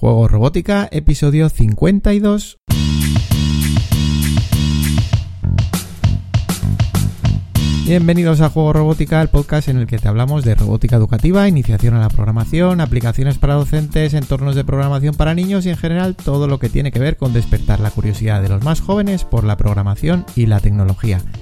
Juego Robótica, episodio 52. Bienvenidos a Juego Robótica, el podcast en el que te hablamos de robótica educativa, iniciación a la programación, aplicaciones para docentes, entornos de programación para niños y en general todo lo que tiene que ver con despertar la curiosidad de los más jóvenes por la programación y la tecnología,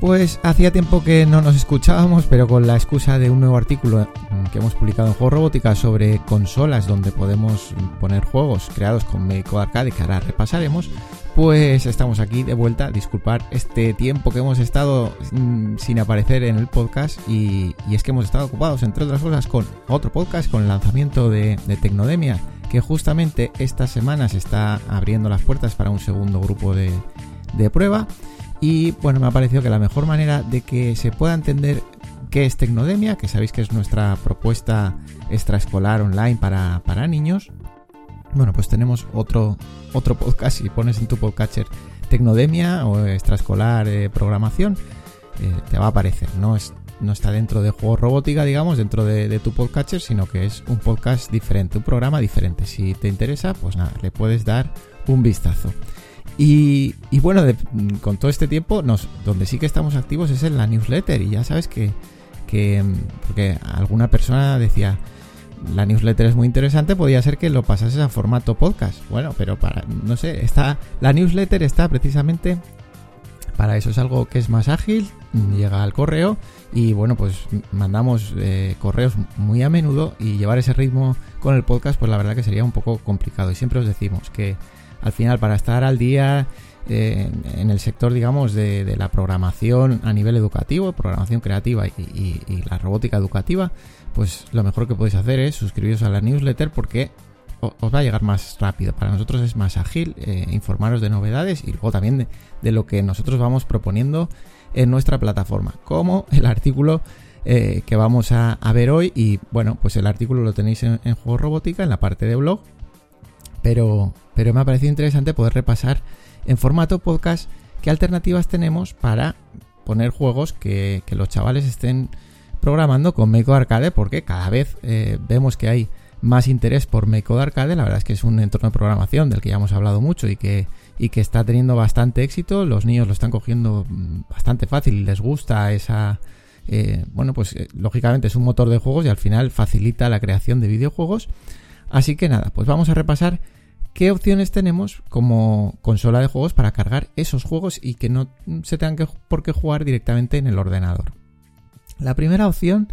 Pues hacía tiempo que no nos escuchábamos, pero con la excusa de un nuevo artículo que hemos publicado en Juego Robótica sobre consolas donde podemos poner juegos creados con Médico Arcade que ahora repasaremos, pues estamos aquí de vuelta. Disculpar este tiempo que hemos estado mm, sin aparecer en el podcast y, es que hemos estado ocupados, entre otras cosas, con otro podcast, con el lanzamiento de, Tecnodemia, que justamente esta semana se está abriendo las puertas para un segundo grupo de, prueba. Y bueno, me ha parecido que la mejor manera de que se pueda entender qué es Tecnodemia, que sabéis que es nuestra propuesta extraescolar online para, para niños, bueno, pues tenemos otro, otro podcast. Si pones en tu podcatcher Tecnodemia o extraescolar eh, programación, eh, te va a aparecer. No, es, no está dentro de juego robótica, digamos, dentro de, tu podcatcher, sino que es un podcast diferente, un programa diferente. Si te interesa, pues nada, le puedes dar un vistazo. Y, bueno, con todo este tiempo, nos, donde sí que estamos activos es en la newsletter. Y ya sabes que, que porque alguna persona decía, la newsletter es muy interesante, podría ser que lo pasases a formato podcast. Bueno, pero para, no sé, está, la newsletter está precisamente para eso, es algo que es más ágil, llega al correo y bueno, pues mandamos eh, correos muy a menudo y llevar ese ritmo con el podcast, pues la verdad que sería un poco complicado. Y siempre os decimos que al final para estar al día eh, en el sector, digamos, de, la programación a nivel educativo, programación creativa y la robótica educativa, pues lo mejor que podéis hacer es suscribiros a la newsletter porque os va a llegar más rápido. Para nosotros es más ágil eh, informaros de novedades y luego también de, lo que nosotros vamos proponiendo en nuestra plataforma, como el artículo eh, que vamos a, ver hoy. Y bueno, pues el artículo lo tenéis en, en Juego Robótica, en la parte de blog. Pero, pero me ha parecido interesante poder repasar en formato podcast qué alternativas tenemos para poner juegos que, los chavales estén programando con Make Arcade porque cada vez eh, vemos que hay más interés por Make Arcade. La verdad es que es un entorno de programación del que ya hemos hablado mucho y que, y que está teniendo bastante éxito. Los niños lo están cogiendo mm, bastante fácil les gusta esa... Eh, bueno, pues eh, lógicamente es un motor de juegos y al final facilita la creación de videojuegos. Así que nada, pues vamos a repasar qué opciones tenemos como consola de juegos para cargar esos juegos y que no se tengan que, por qué jugar directamente en el ordenador. La primera opción,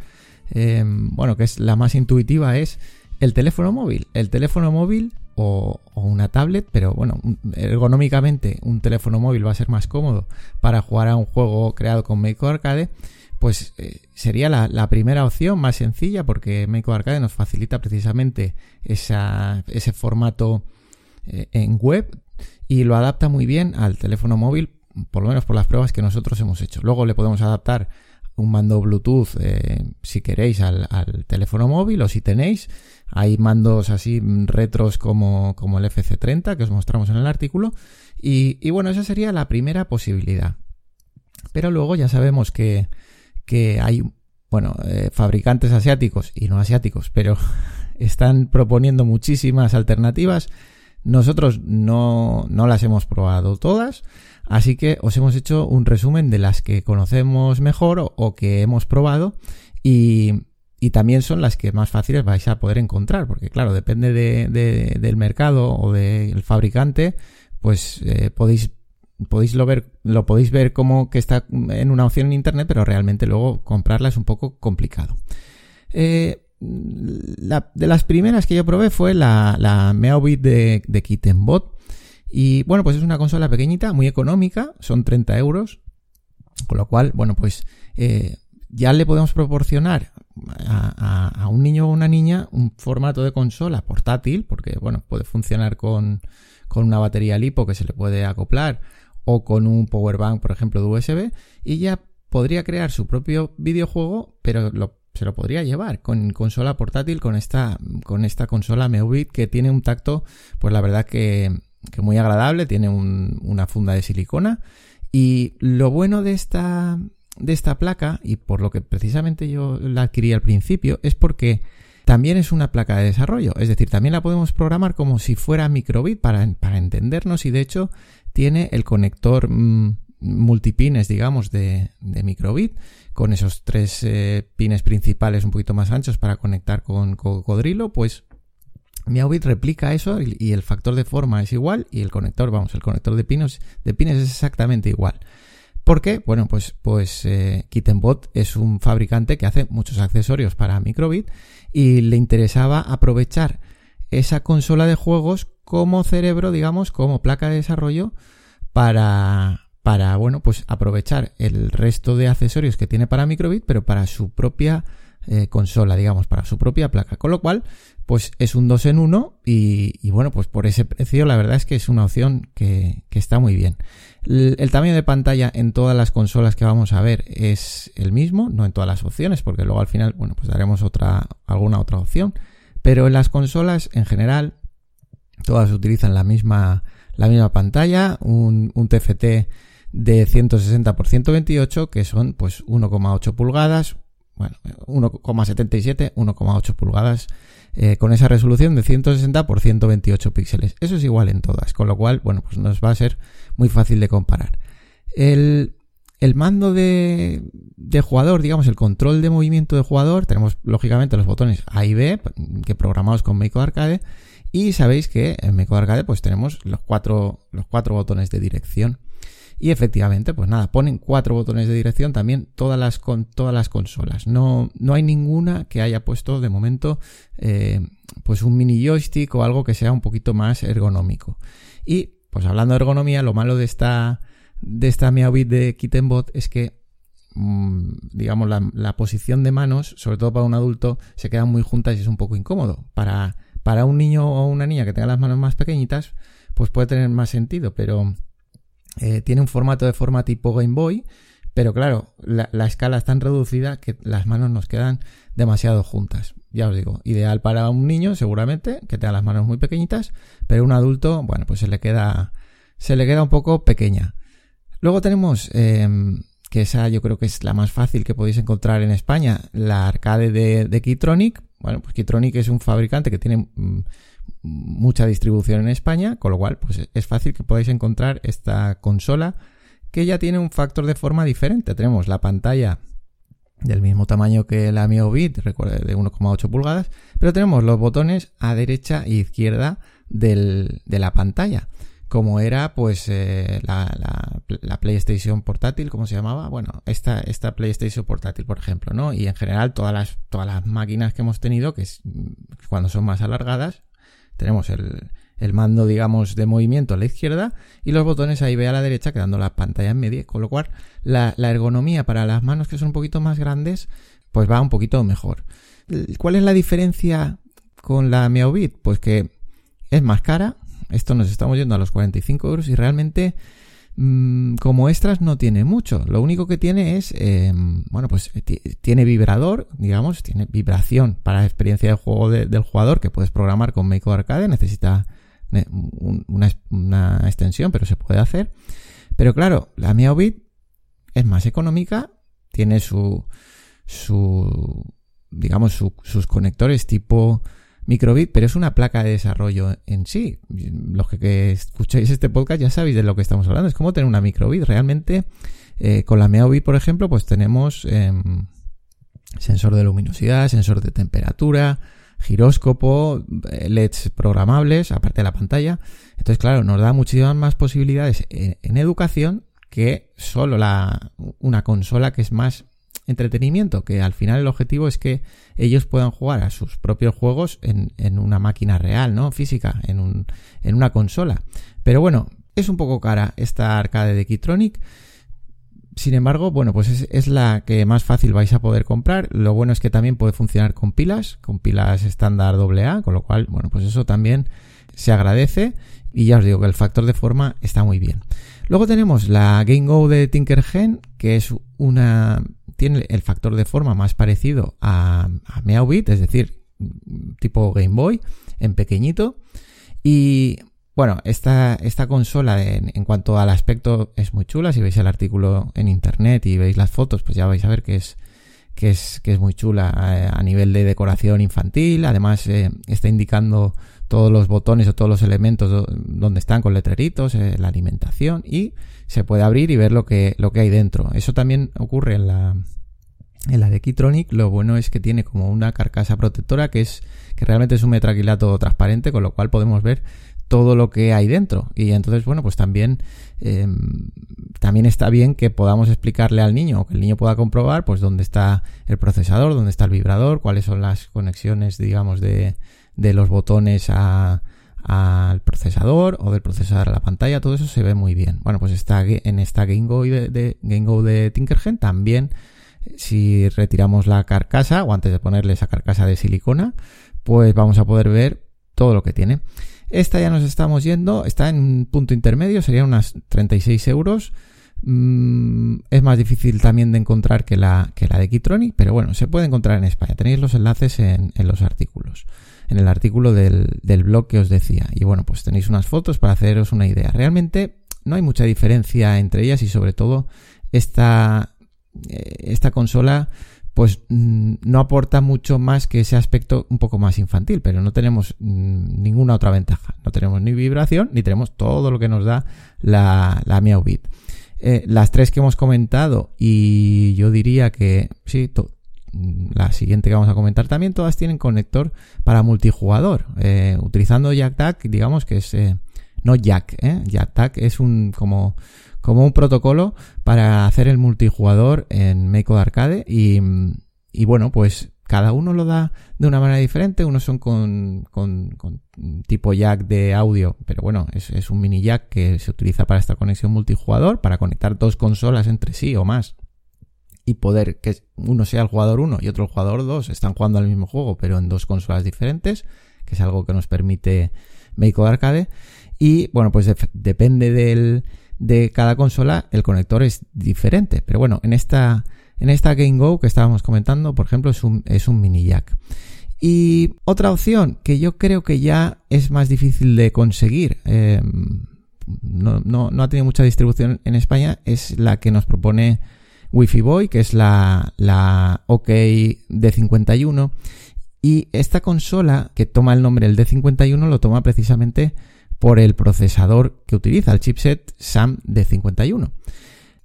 em, bueno, que es la más intuitiva, es el teléfono móvil. El teléfono móvil o, una tablet, pero bueno, ergonómicamente un teléfono móvil va a ser más cómodo para jugar a un juego creado con Meiko Arcade, pues eh, sería la, primera opción más sencilla porque Meiko Arcade nos facilita precisamente ese formato eh, en web y lo adapta muy bien al teléfono móvil, por lo menos por las pruebas que nosotros hemos hecho. Luego le podemos adaptar un mando Bluetooth eh, si queréis al, teléfono móvil o si tenéis. Hay mandos así retros como, como el FC30 que os mostramos en el artículo. Y, bueno, esa sería la primera posibilidad. Pero luego ya sabemos que, que hay, bueno, eh, fabricantes asiáticos y no asiáticos, pero están proponiendo muchísimas alternativas. Nosotros no, no las hemos probado todas. Así que os hemos hecho un resumen de las que conocemos mejor o, que hemos probado y, también son las que más fáciles vais a poder encontrar, porque claro, depende del mercado o del fabricante, pues eh, podéis podéis lo ver lo podéis ver como que está en una opción en internet, pero realmente luego comprarla es un poco complicado. Eh, de las primeras que yo probé fue la, la Meowbit de, de Kittenbot y bueno, pues es una consola pequeñita, muy económica, son 30 euros. Con lo cual, bueno, pues eh, ya le podemos proporcionar a, un niño o una niña un formato de consola portátil, porque bueno, puede funcionar con, con una batería lipo que se le puede acoplar o con un power bank, por ejemplo, de USB, y ya podría crear su propio videojuego, pero se lo podría llevar con consola portátil, con esta, con esta consola Meubit que tiene un tacto, pues la verdad que, muy agradable, tiene una funda de silicona. Y lo bueno de esta, de esta placa, y por lo que precisamente yo la adquirí al principio, es porque también es una placa de desarrollo. Es decir, también la podemos programar como si fuera microbit para, para entendernos y de hecho tiene el conector mm, multipines, digamos, de, microbit con esos tres eh, pines principales un poquito más anchos para conectar con cocodrilo, pues Meowbit replica eso y, el factor de forma es igual y el conector, vamos, el conector de pines, de pines es exactamente igual. ¿Por qué? Bueno, pues, pues eh, Kittenbot es un fabricante que hace muchos accesorios para microbit y le interesaba aprovechar esa consola de juegos como cerebro, digamos, como placa de desarrollo para, para, bueno, pues aprovechar el resto de accesorios que tiene para Microbit, pero para su propia eh, consola, digamos, para su propia placa. Con lo cual, pues es un 2 en 1 y, bueno, pues por ese precio la verdad es que es una opción que, está muy bien. El, tamaño de pantalla en todas las consolas que vamos a ver es el mismo, no en todas las opciones, porque luego al final, bueno, pues daremos otra, alguna otra opción. Pero en las consolas en general Todas utilizan la misma, la misma pantalla, un, un TFT de 160 x 128 que son pues 1,8 pulgadas, bueno, 1,77, 1,8 pulgadas eh, con esa resolución de 160 x 128 píxeles. Eso es igual en todas, con lo cual, bueno, pues nos va a ser muy fácil de comparar. El, el mando de, de, jugador, digamos, el control de movimiento de jugador, tenemos lógicamente los botones A y B, que programamos con Meiko Arcade, y sabéis que en Meco Arcade pues tenemos los cuatro, los cuatro botones de dirección. Y efectivamente, pues nada, ponen cuatro botones de dirección también todas las, con todas las consolas. No, no hay ninguna que haya puesto de momento eh, pues un mini joystick o algo que sea un poquito más ergonómico. Y pues hablando de ergonomía, lo malo de esta, de esta Meowbit de Kittenbot es que mm, digamos la, la posición de manos, sobre todo para un adulto, se quedan muy juntas y es un poco incómodo. Para para un niño o una niña que tenga las manos más pequeñitas, pues puede tener más sentido, pero eh, tiene un formato de forma tipo Game Boy, pero claro, la, escala es tan reducida que las manos nos quedan demasiado juntas. Ya os digo, ideal para un niño seguramente, que tenga las manos muy pequeñitas, pero un adulto, bueno, pues se le queda, se le queda un poco pequeña. Luego tenemos, em, que esa yo creo que es la más fácil que podéis encontrar en España, la arcade de, de Keytronic, bueno, pues Keytronic es un fabricante que tiene mm, mucha distribución en España, con lo cual pues es fácil que podáis encontrar esta consola que ya tiene un factor de forma diferente. Tenemos la pantalla del mismo tamaño que la Mio Bit, recuerda, de 1,8 pulgadas, pero tenemos los botones a derecha e izquierda de la pantalla como era pues eh, la, la, PlayStation portátil, ¿cómo se llamaba? Bueno, esta, esta PlayStation portátil, por ejemplo, ¿no? Y en general todas las, todas las máquinas que hemos tenido, que es, cuando son más alargadas, tenemos el, el mando, digamos, de movimiento a la izquierda y los botones ahí ve a la derecha, quedando la pantalla en medio, con lo cual la, la ergonomía para las manos que son un poquito más grandes, pues va un poquito mejor. ¿Cuál es la diferencia con la Meowbit? Pues que es más cara, esto nos estamos yendo a los 45 euros y realmente mm, como extras no tiene mucho. Lo único que tiene es, em, bueno, pues eh, tiene vibrador, digamos, tiene vibración para la experiencia de juego del jugador que puedes programar con Make Arcade. Necesita una, una, extensión, pero se puede hacer. Pero claro, la Meowbit es más económica, tiene su, su digamos, sus conectores tipo microbit, pero es una placa de desarrollo en sí. Los que, escucháis este podcast ya sabéis de lo que estamos hablando. Es como tener una microbit. Realmente, eh, con la Meowbit, por ejemplo, pues tenemos em, sensor de luminosidad, sensor de temperatura, giróscopo, eh, LEDs programables, aparte de la pantalla. Entonces, claro, nos da muchísimas más posibilidades en, en educación que solo la, una consola que es más entretenimiento, que al final el objetivo es que ellos puedan jugar a sus propios juegos en, en una máquina real, ¿no? Física, en, un, en una consola. Pero bueno, es un poco cara esta arcade de Keytronic. Sin embargo, bueno, pues es, es, la que más fácil vais a poder comprar. Lo bueno es que también puede funcionar con pilas, con pilas estándar AA, con lo cual, bueno, pues eso también se agradece y ya os digo que el factor de forma está muy bien. Luego tenemos la Game Go de Tinkergen, que es una tiene el factor de forma más parecido a, a Meowbit, es decir, tipo Game Boy, en pequeñito. Y bueno, esta, esta consola en, cuanto al aspecto es muy chula. Si veis el artículo en internet y veis las fotos, pues ya vais a ver que es, que es, que es muy chula eh, a nivel de decoración infantil. Además, eh, está indicando todos los botones o todos los elementos donde están con letreritos, eh, la alimentación y se puede abrir y ver lo que, lo que hay dentro. Eso también ocurre en la, en la de Keytronic. Lo bueno es que tiene como una carcasa protectora que es, que realmente es un metraquilato transparente, con lo cual podemos ver todo lo que hay dentro. Y entonces, bueno, pues también, eh, también está bien que podamos explicarle al niño, que el niño pueda comprobar, pues dónde está el procesador, dónde está el vibrador, cuáles son las conexiones, digamos, de, de los botones al procesador o del procesador a la pantalla, todo eso se ve muy bien. Bueno, pues está en esta Game Go de, de, Game Go de Tinkergen también si retiramos la carcasa o antes de ponerle esa carcasa de silicona, pues vamos a poder ver todo lo que tiene. Esta ya nos estamos yendo, está en un punto intermedio, serían unas 36 euros. Mm, es más difícil también de encontrar que la, que la de Keytronic, pero bueno, se puede encontrar en España. Tenéis los enlaces en, en los artículos en el artículo del, del blog que os decía. Y bueno, pues tenéis unas fotos para haceros una idea. Realmente no hay mucha diferencia entre ellas y sobre todo esta, eh, esta consola pues mm, no aporta mucho más que ese aspecto un poco más infantil, pero no tenemos mm, ninguna otra ventaja. No tenemos ni vibración, ni tenemos todo lo que nos da la, la Meowbit. Eh, las tres que hemos comentado, y yo diría que sí, la siguiente que vamos a comentar también, todas tienen conector para multijugador. Eh, utilizando JackTag, digamos que es, eh, no Jack, ¿eh? JackTag es un, como, como un protocolo para hacer el multijugador en Make Arcade y, y bueno, pues cada uno lo da de una manera diferente. Unos son con, con, con tipo jack de audio, pero bueno, es, es, un mini jack que se utiliza para esta conexión multijugador, para conectar dos consolas entre sí o más y poder que uno sea el jugador 1 y otro el jugador 2 están jugando al mismo juego pero en dos consolas diferentes, que es algo que nos permite Make Arcade. Y bueno, pues depende del, de cada consola, el conector es diferente. Pero bueno, en esta, en esta Game Go que estábamos comentando, por ejemplo, es un, es un mini jack. Y otra opción que yo creo que ya es más difícil de conseguir, eh, no, no, no ha tenido mucha distribución en España, es la que nos propone Wi-Fi Boy, que es la, la OK D51. Y esta consola, que toma el nombre el D51, lo toma precisamente por el procesador que utiliza, el chipset SAM D51.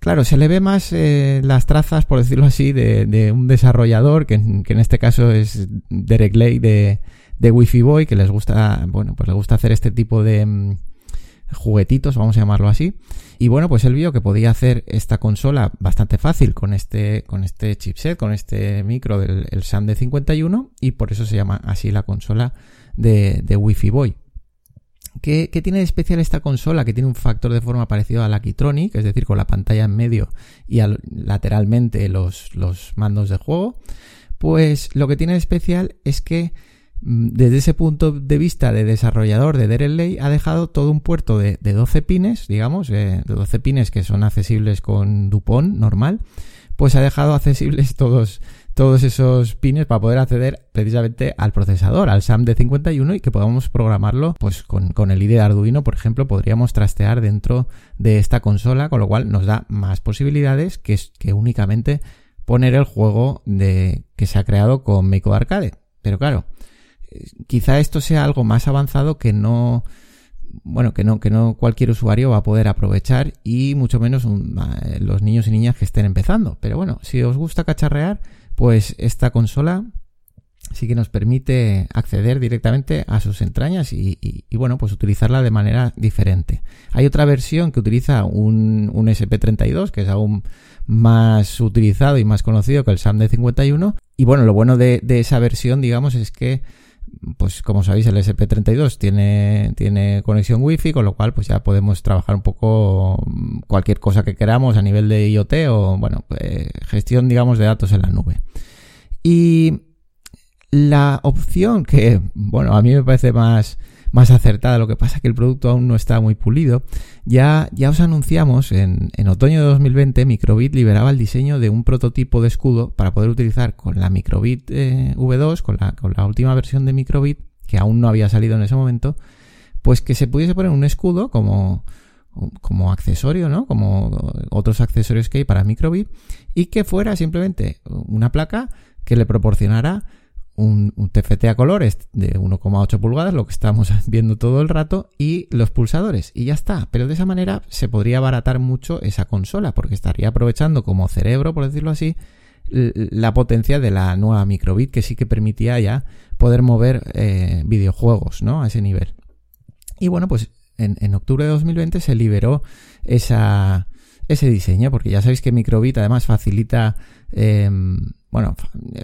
Claro, se le ve más eh, las trazas, por decirlo así, de, un desarrollador, que en, que en, este caso es Derek Lay de, de Wi-Fi Boy, que les gusta, bueno, pues le gusta hacer este tipo de, mm, juguetitos, vamos a llamarlo así. Y bueno, pues él vio que podía hacer esta consola bastante fácil con este, con este chipset, con este micro del el SAM de 51 y por eso se llama así la consola de, de Wi-Fi Boy. ¿Qué, ¿Qué, tiene de especial esta consola? Que tiene un factor de forma parecido a la Keytronic, es decir, con la pantalla en medio y lateralmente los, los mandos de juego. Pues lo que tiene de especial es que desde ese punto de vista de desarrollador de Dereley ha dejado todo un puerto de, de 12 pines, digamos, de 12 pines que son accesibles con Dupont normal, pues ha dejado accesibles todos, todos esos pines para poder acceder precisamente al procesador, al SAM de 51 y que podamos programarlo pues con, el IDE de Arduino, por ejemplo, podríamos trastear dentro de esta consola, con lo cual nos da más posibilidades que, que únicamente poner el juego de, que se ha creado con Meiko Arcade. Pero claro, quizá esto sea algo más avanzado que no bueno, que no, que no cualquier usuario va a poder aprovechar y mucho menos los niños y niñas que estén empezando. Pero bueno, si os gusta cacharrear, pues esta consola sí que nos permite acceder directamente a sus entrañas y, bueno, pues utilizarla de manera diferente. Hay otra versión que utiliza un, un SP32, que es aún más utilizado y más conocido que el SAM de 51. Y bueno, lo bueno de esa versión, digamos, es que pues como sabéis el SP32 tiene, tiene conexión wifi, con lo cual pues ya podemos trabajar un poco mm, cualquier cosa que queramos a nivel de IoT o bueno, pues, gestión digamos de datos en la nube. Y la opción que, bueno, a mí me parece más, más acertada. Lo que pasa es que el producto aún no está muy pulido. Ya, ya os anunciamos en, en otoño de 2020, Microbit liberaba el diseño de un prototipo de escudo para poder utilizar con la Microbit eh, V2, con la, con la última versión de Microbit, que aún no había salido en ese momento, pues que se pudiese poner un escudo como, como accesorio, ¿no? Como otros accesorios que hay para Microbit y que fuera simplemente una placa que le proporcionara un, TFT a colores de 1,8 pulgadas, lo que estamos viendo todo el rato, y los pulsadores, y ya está. Pero de esa manera se podría abaratar mucho esa consola, porque estaría aprovechando como cerebro, por decirlo así, la potencia de la nueva microbit, que sí que permitía ya poder mover eh, videojuegos, ¿no? A ese nivel. Y bueno, pues en, octubre de 2020 se liberó ese diseño, porque ya sabéis que Microbit además facilita, em, bueno,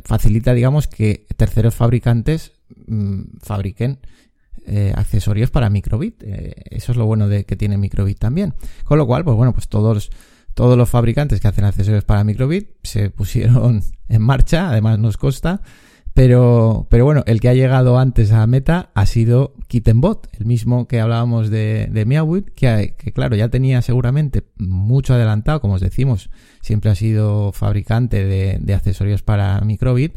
facilita, digamos, que terceros fabricantes mm, fabriquen eh, accesorios para Microbit. Eh, eso es lo bueno de que tiene Microbit también. Con lo cual, pues bueno, pues todos, todos los fabricantes que hacen accesorios para Microbit se pusieron en marcha, además nos consta, pero, pero bueno, el que ha llegado antes a Meta ha sido Kittenbot, el mismo que hablábamos de, de Meowit, que, claro, ya tenía seguramente mucho adelantado, como os decimos, siempre ha sido fabricante de, accesorios para Microbit,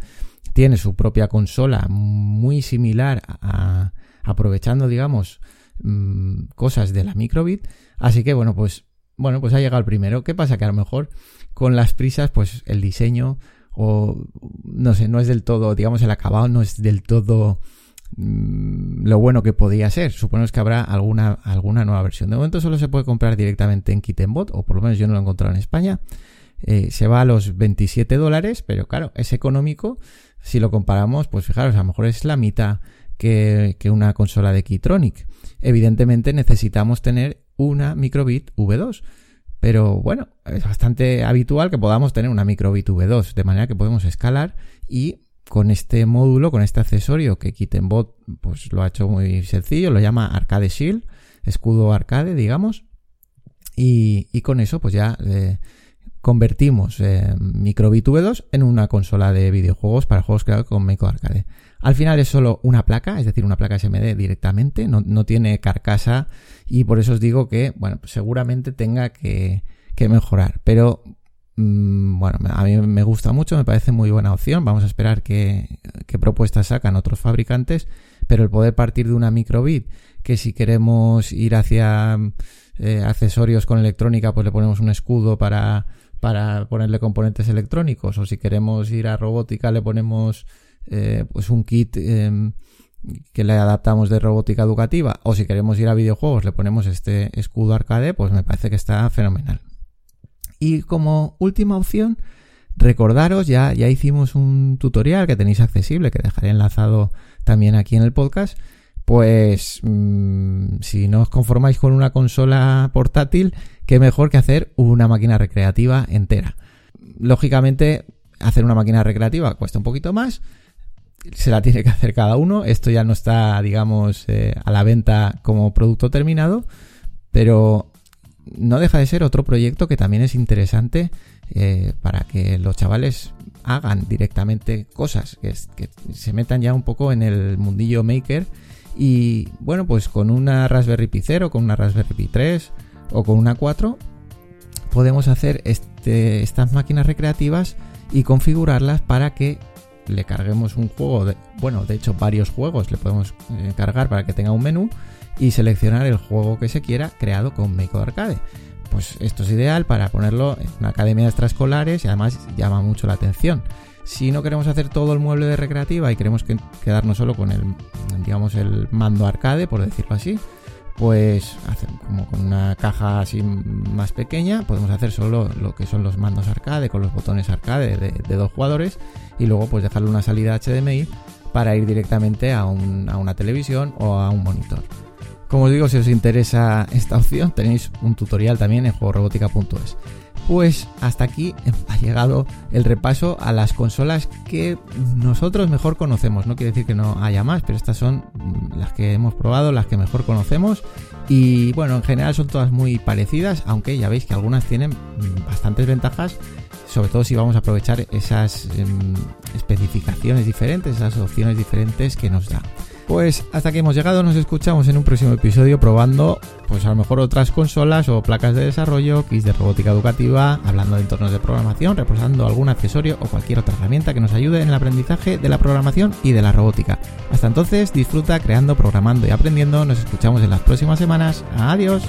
tiene su propia consola muy similar a, aprovechando, digamos, mmm, cosas de la Microbit, así que bueno, pues, bueno, pues ha llegado el primero. ¿Qué pasa? Que a lo mejor con las prisas, pues el diseño o no sé, no es del todo, digamos, el acabado no es del todo mmm, lo bueno que podía ser. Suponemos que habrá alguna, alguna nueva versión. De momento solo se puede comprar directamente en Kittenbot, o por lo menos yo no lo he encontrado en España. Eh, se va a los 27 dólares, pero claro, es económico. Si lo comparamos, pues fijaros, a lo mejor es la mitad que, que una consola de Keytronic. Evidentemente necesitamos tener una microbit V2. Pero bueno, es bastante habitual que podamos tener una microbit V2, de manera que podemos escalar y con este módulo, con este accesorio que Kittenbot pues lo ha hecho muy sencillo, lo llama Arcade Shield, escudo arcade, digamos, y, y con eso pues ya eh, convertimos eh, microbit V2 en una consola de videojuegos para juegos creados con Micro Arcade. Al final es solo una placa, es decir, una placa SMD directamente, no, no tiene carcasa y por eso os digo que, bueno, seguramente tenga que, que mejorar. Pero, mmm, bueno, a mí me gusta mucho, me parece muy buena opción. Vamos a esperar qué propuestas sacan otros fabricantes, pero el poder partir de una microbit, que si queremos ir hacia eh, accesorios con electrónica, pues le ponemos un escudo para, para ponerle componentes electrónicos, o si queremos ir a robótica, le ponemos eh, pues un kit eh, que le adaptamos de robótica educativa o si queremos ir a videojuegos le ponemos este escudo arcade pues me parece que está fenomenal. Y como última opción recordaros ya ya hicimos un tutorial que tenéis accesible que dejaré enlazado también aquí en el podcast pues mmm, si no os conformáis con una consola portátil qué mejor que hacer una máquina recreativa entera lógicamente hacer una máquina recreativa cuesta un poquito más se la tiene que hacer cada uno. Esto ya no está, digamos, eh, a la venta como producto terminado, pero no deja de ser otro proyecto que también es interesante eh, para que los chavales hagan directamente cosas, que, que, se metan ya un poco en el mundillo maker. Y bueno, pues con una Raspberry Pi 0, con una Raspberry Pi 3 o con una 4, podemos hacer este, estas máquinas recreativas y configurarlas para que le carguemos un juego, bueno, de hecho varios juegos le podemos eh, cargar para que tenga un menú y seleccionar el juego que se quiera creado con Make Arcade. Pues esto es ideal para ponerlo en una academia de extraescolares y además llama mucho la atención. Si no queremos hacer todo el mueble de recreativa y queremos que, quedarnos solo con el, digamos, el mando arcade, por decirlo así, pues como con una caja así más pequeña podemos hacer solo lo que son los mandos arcade con los botones arcade de, dos jugadores y luego pues dejarle una salida HDMI para ir directamente a, a, una televisión o a un monitor. Como os digo, si os interesa esta opción tenéis un tutorial también en juegorobótica.es. Pues hasta aquí ha llegado el repaso a las consolas que nosotros mejor conocemos. No quiere decir que no haya más, pero estas son las que hemos probado, las que mejor conocemos. Y bueno, en general son todas muy parecidas, aunque ya veis que algunas tienen bastantes ventajas, sobre todo si vamos a aprovechar esas especificaciones diferentes, esas opciones diferentes que nos da. Pues hasta aquí hemos llegado, nos escuchamos en un próximo episodio probando pues a lo mejor otras consolas o placas de desarrollo, kits de robótica educativa, hablando de entornos de programación, reposando algún accesorio o cualquier otra herramienta que nos ayude en el aprendizaje de la programación y de la robótica. Hasta entonces, disfruta creando, programando y aprendiendo. Nos escuchamos en las próximas semanas. Adiós.